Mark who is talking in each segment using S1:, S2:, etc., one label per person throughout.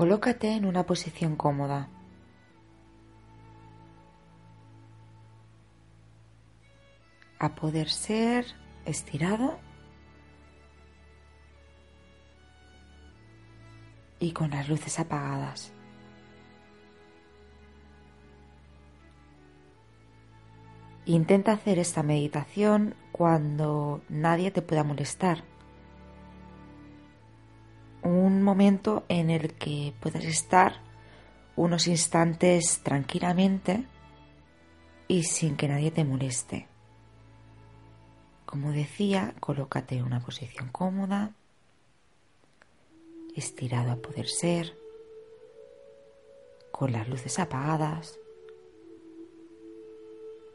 S1: Colócate en una posición cómoda. A poder ser estirado y con las luces apagadas. Intenta hacer esta meditación cuando nadie te pueda molestar. Momento en el que puedas estar unos instantes tranquilamente y sin que nadie te moleste. Como decía, colócate en una posición cómoda, estirado a poder ser, con las luces apagadas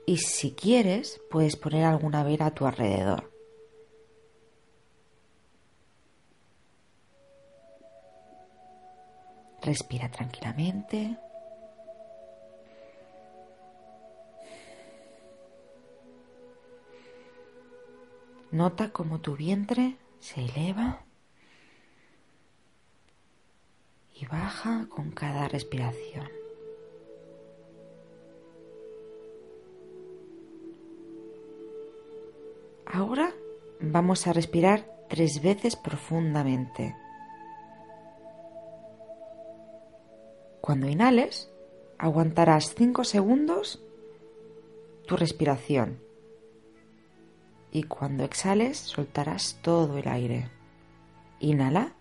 S1: y si quieres puedes poner alguna vela a tu alrededor. Respira tranquilamente. Nota cómo tu vientre se eleva y baja con cada respiración. Ahora vamos a respirar tres veces profundamente. Cuando inhales, aguantarás cinco segundos tu respiración y cuando exhales soltarás todo el aire. Inhala.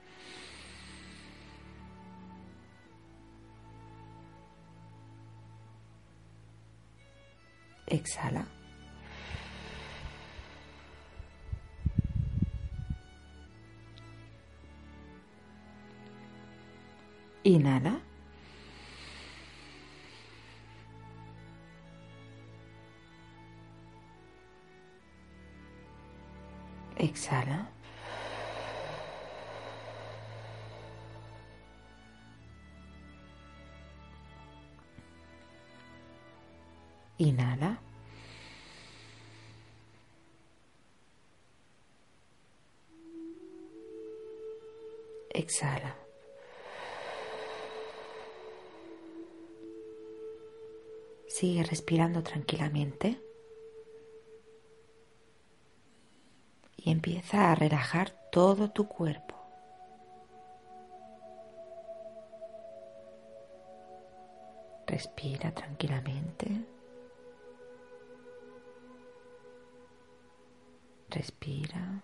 S1: Exhala. Inhala. Exhala. Inhala. Exhala. Sigue respirando tranquilamente y empieza a relajar todo tu cuerpo. Respira tranquilamente. Respira.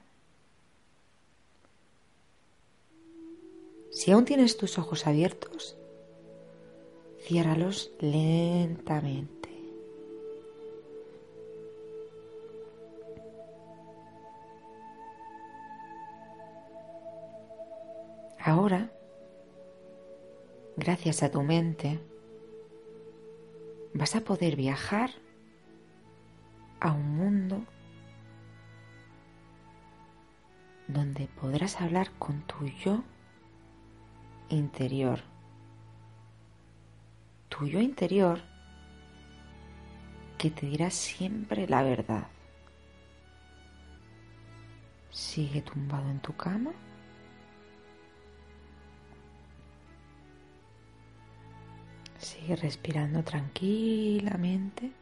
S1: Si aún tienes tus ojos abiertos, Ciérralos lentamente. Ahora, gracias a tu mente, vas a poder viajar a un mundo donde podrás hablar con tu yo interior tu yo interior que te dirá siempre la verdad. Sigue tumbado en tu cama. Sigue respirando tranquilamente.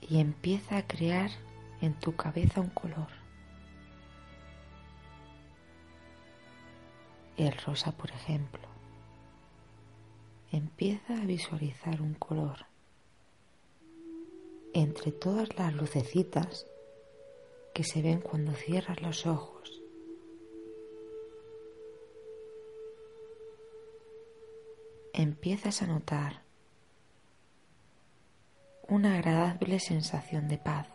S1: Y empieza a crear en tu cabeza un color. el rosa, por ejemplo. Empieza a visualizar un color entre todas las lucecitas que se ven cuando cierras los ojos. Empiezas a notar una agradable sensación de paz.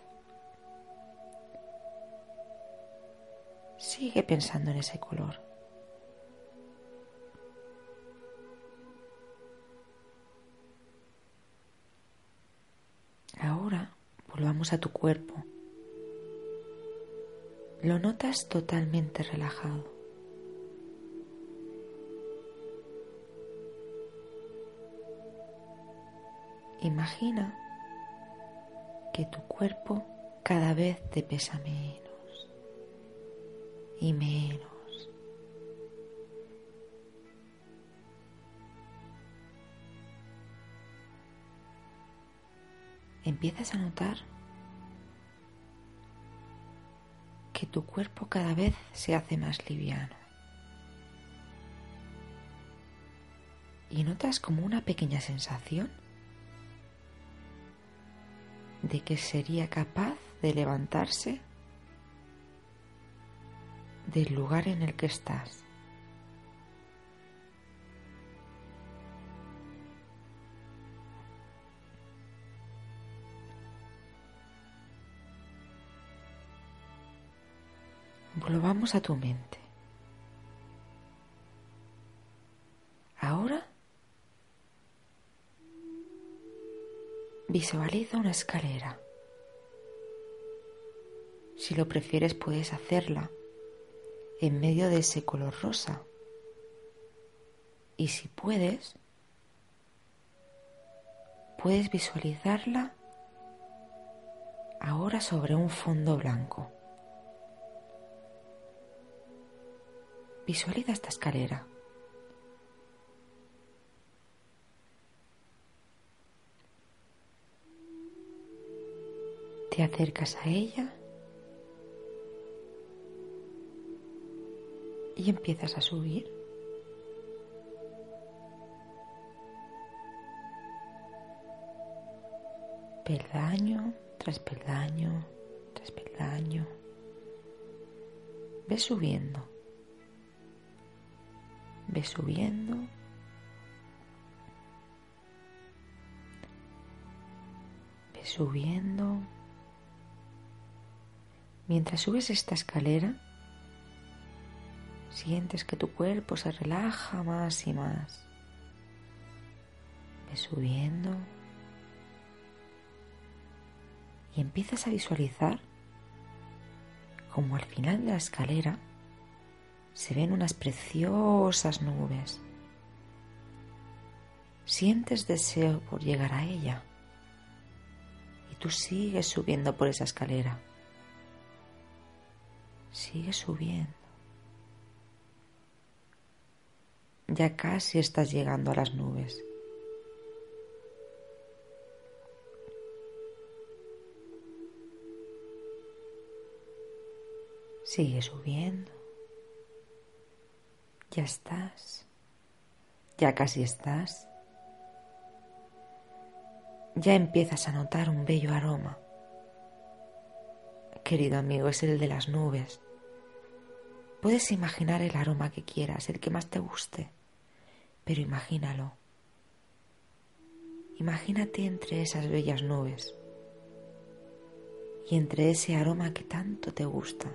S1: Sigue pensando en ese color. volvamos a tu cuerpo. Lo notas totalmente relajado. Imagina que tu cuerpo cada vez te pesa menos y menos. Empiezas a notar que tu cuerpo cada vez se hace más liviano. Y notas como una pequeña sensación de que sería capaz de levantarse del lugar en el que estás. Volvamos a tu mente. Visualiza una escalera. Si lo prefieres puedes hacerla en medio de ese color rosa. Y si puedes, puedes visualizarla ahora sobre un fondo blanco. Visualiza esta escalera. Te acercas a ella y empiezas a subir. Peldaño tras peldaño tras peldaño. Ves subiendo. Ves subiendo. Ves subiendo. Mientras subes esta escalera, sientes que tu cuerpo se relaja más y más. Ves subiendo y empiezas a visualizar como al final de la escalera se ven unas preciosas nubes. Sientes deseo por llegar a ella y tú sigues subiendo por esa escalera. Sigues subiendo. Ya casi estás llegando a las nubes. Sigue subiendo. Ya estás. Ya casi estás. Ya empiezas a notar un bello aroma. Querido amigo, es el de las nubes. Puedes imaginar el aroma que quieras, el que más te guste, pero imagínalo. Imagínate entre esas bellas nubes y entre ese aroma que tanto te gusta.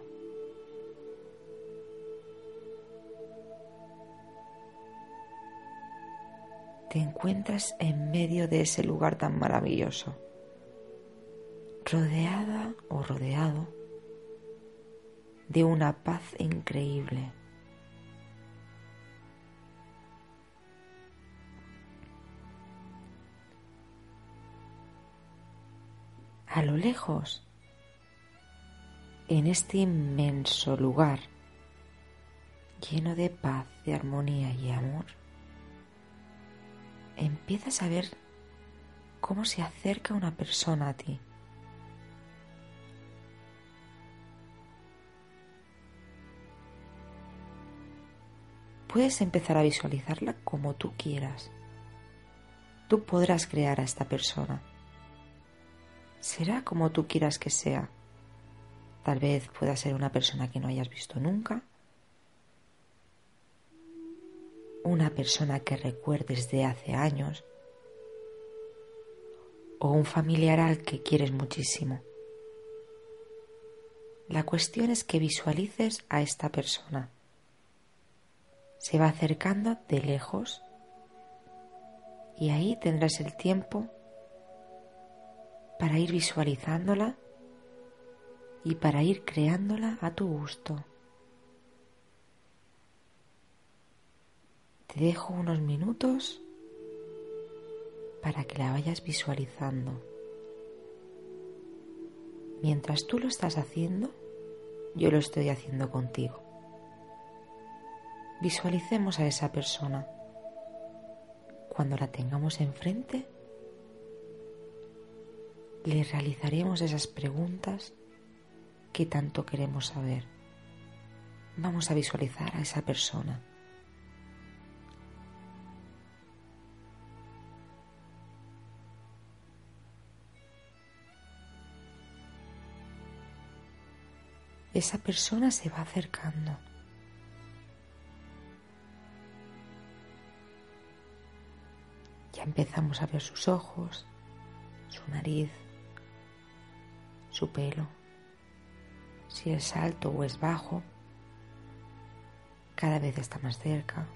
S1: te encuentras en medio de ese lugar tan maravilloso, rodeada o rodeado de una paz increíble. A lo lejos, en este inmenso lugar lleno de paz, de armonía y amor, empiezas a ver cómo se acerca una persona a ti. Puedes empezar a visualizarla como tú quieras. Tú podrás crear a esta persona. Será como tú quieras que sea. Tal vez pueda ser una persona que no hayas visto nunca una persona que recuerdes de hace años o un familiar al que quieres muchísimo. La cuestión es que visualices a esta persona. Se va acercando de lejos y ahí tendrás el tiempo para ir visualizándola y para ir creándola a tu gusto. Te dejo unos minutos para que la vayas visualizando. Mientras tú lo estás haciendo, yo lo estoy haciendo contigo. Visualicemos a esa persona. Cuando la tengamos enfrente, le realizaremos esas preguntas que tanto queremos saber. Vamos a visualizar a esa persona. Esa persona se va acercando. Empezamos a ver sus ojos, su nariz, su pelo, si es alto o es bajo, cada vez está más cerca.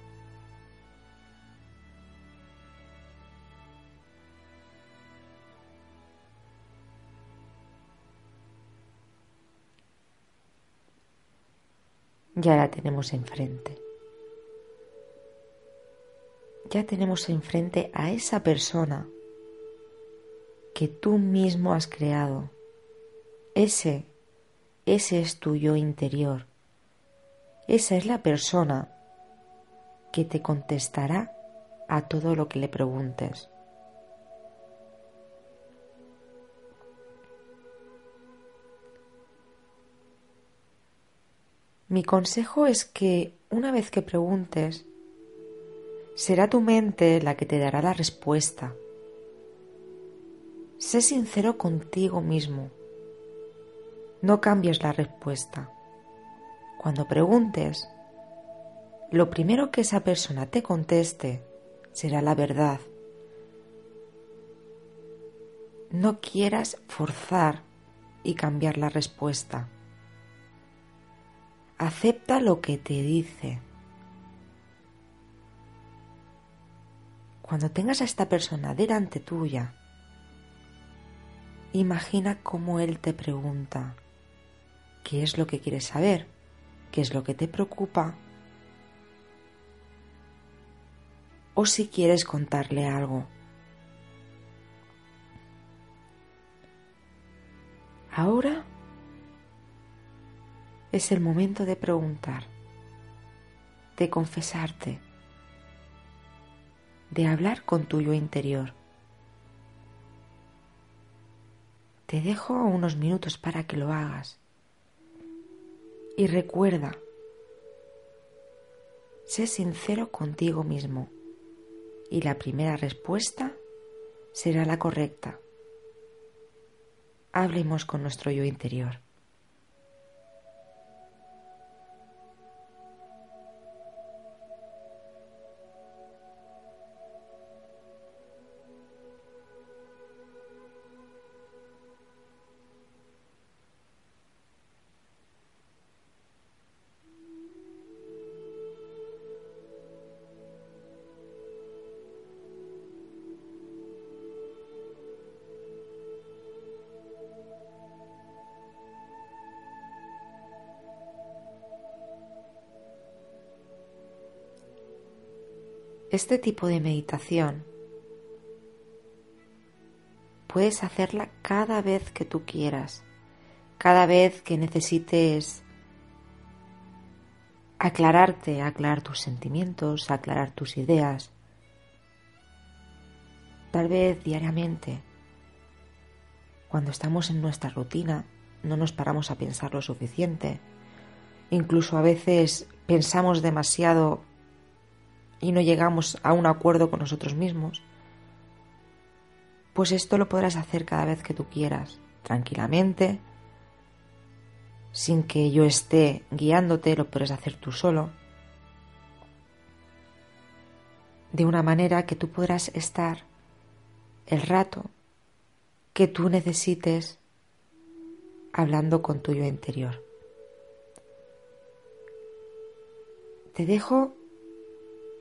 S1: Ya la tenemos enfrente. Ya tenemos enfrente a esa persona que tú mismo has creado. Ese, ese es tu yo interior. Esa es la persona que te contestará a todo lo que le preguntes. Mi consejo es que una vez que preguntes, será tu mente la que te dará la respuesta. Sé sincero contigo mismo. No cambies la respuesta. Cuando preguntes, lo primero que esa persona te conteste será la verdad. No quieras forzar y cambiar la respuesta. Acepta lo que te dice. Cuando tengas a esta persona delante tuya, imagina cómo él te pregunta qué es lo que quieres saber, qué es lo que te preocupa, o si quieres contarle algo. Ahora es el momento de preguntar, de confesarte, de hablar con tu yo interior. Te dejo unos minutos para que lo hagas. Y recuerda, sé sincero contigo mismo y la primera respuesta será la correcta. Hablemos con nuestro yo interior. Este tipo de meditación puedes hacerla cada vez que tú quieras, cada vez que necesites aclararte, aclarar tus sentimientos, aclarar tus ideas, tal vez diariamente. Cuando estamos en nuestra rutina no nos paramos a pensar lo suficiente. Incluso a veces pensamos demasiado y no llegamos a un acuerdo con nosotros mismos, pues esto lo podrás hacer cada vez que tú quieras, tranquilamente, sin que yo esté guiándote, lo podrás hacer tú solo, de una manera que tú podrás estar el rato que tú necesites hablando con tu yo interior. Te dejo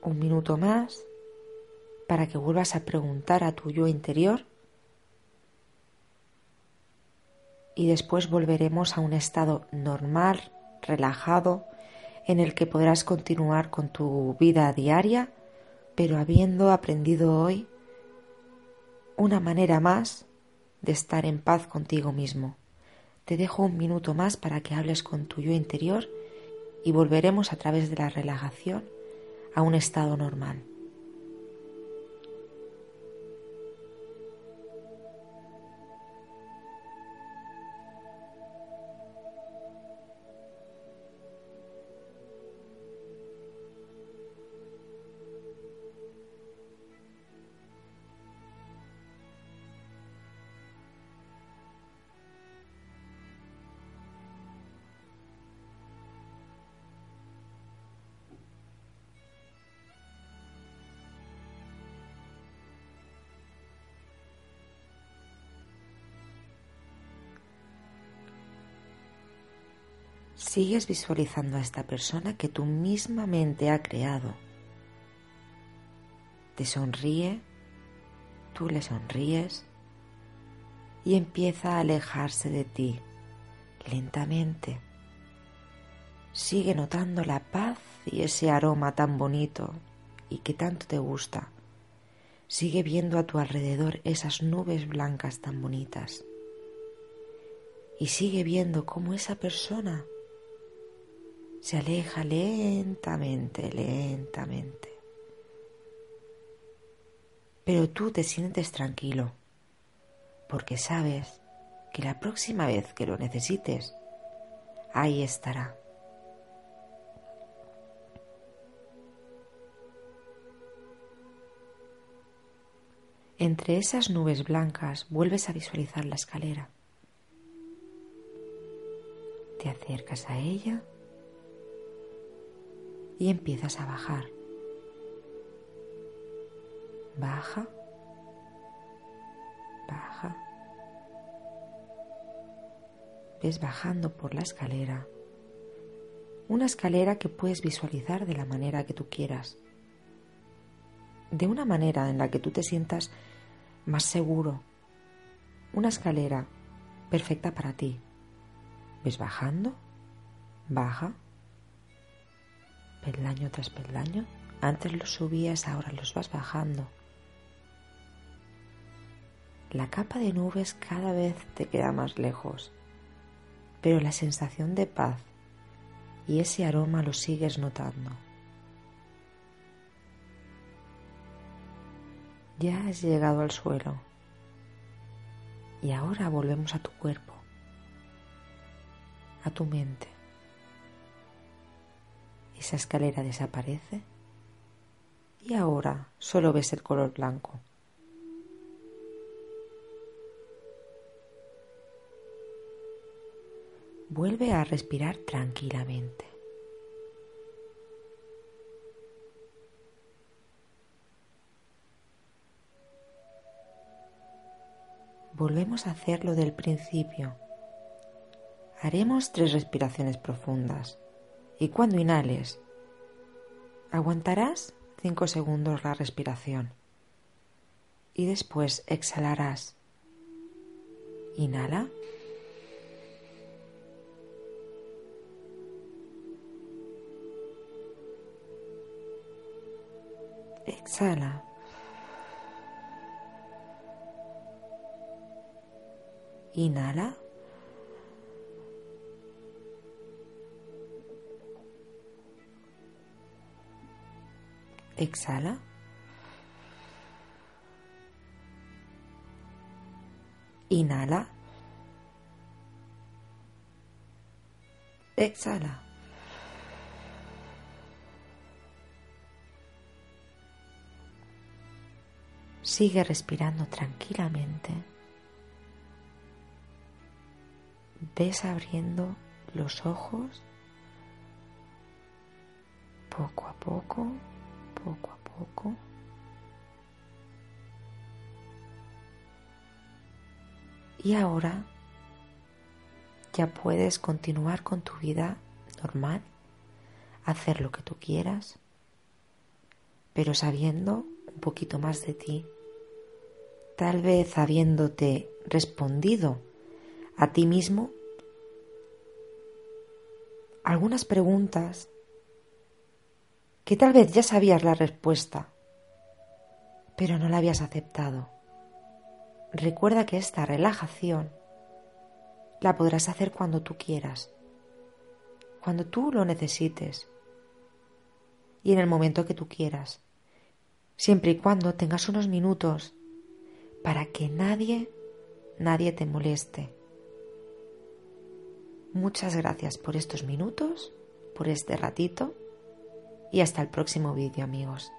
S1: un minuto más para que vuelvas a preguntar a tu yo interior y después volveremos a un estado normal, relajado, en el que podrás continuar con tu vida diaria, pero habiendo aprendido hoy una manera más de estar en paz contigo mismo. Te dejo un minuto más para que hables con tu yo interior y volveremos a través de la relajación a un estado normal. Sigues visualizando a esta persona que tu misma mente ha creado. Te sonríe, tú le sonríes y empieza a alejarse de ti lentamente. Sigue notando la paz y ese aroma tan bonito y que tanto te gusta. Sigue viendo a tu alrededor esas nubes blancas tan bonitas. Y sigue viendo cómo esa persona se aleja lentamente, lentamente. Pero tú te sientes tranquilo, porque sabes que la próxima vez que lo necesites, ahí estará. Entre esas nubes blancas vuelves a visualizar la escalera. Te acercas a ella y empiezas a bajar. Baja, baja. Ves bajando por la escalera. Una escalera que puedes visualizar de la manera que tú quieras. De una manera en la que tú te sientas más seguro. Una escalera perfecta para ti. ¿Ves bajando? Baja peldaño tras peldaño. Antes los subías, ahora los vas bajando. La capa de nubes cada vez te queda más lejos, pero la sensación de paz y ese aroma lo sigues notando. Ya has llegado al suelo y ahora volvemos a tu cuerpo, a tu mente. Esa escalera desaparece y ahora solo ves el color blanco. Vuelve a respirar tranquilamente. Volvemos a hacerlo del principio. Haremos tres respiraciones profundas y cuando inhales, aguantarás 5 segundos la respiración y después exhalarás. Inhala. Exhala. Inhala. Exhala. Inhala. Exhala. Sigue respirando tranquilamente. Ves abriendo los ojos poco a poco poco a poco. Y ahora ya puedes continuar con tu vida normal, hacer lo que tú quieras, pero sabiendo un poquito más de ti, tal vez habiéndote respondido a ti mismo algunas preguntas que tal vez ya sabías la respuesta, pero no la habías aceptado. Recuerda que esta relajación la podrás hacer cuando tú quieras, cuando tú lo necesites. y en el momento que tú quieras, siempre y cuando tengas unos minutos para que nadie, nadie te moleste. Muchas gracias por estos minutos, por este ratito y hasta el próximo vídeo amigos.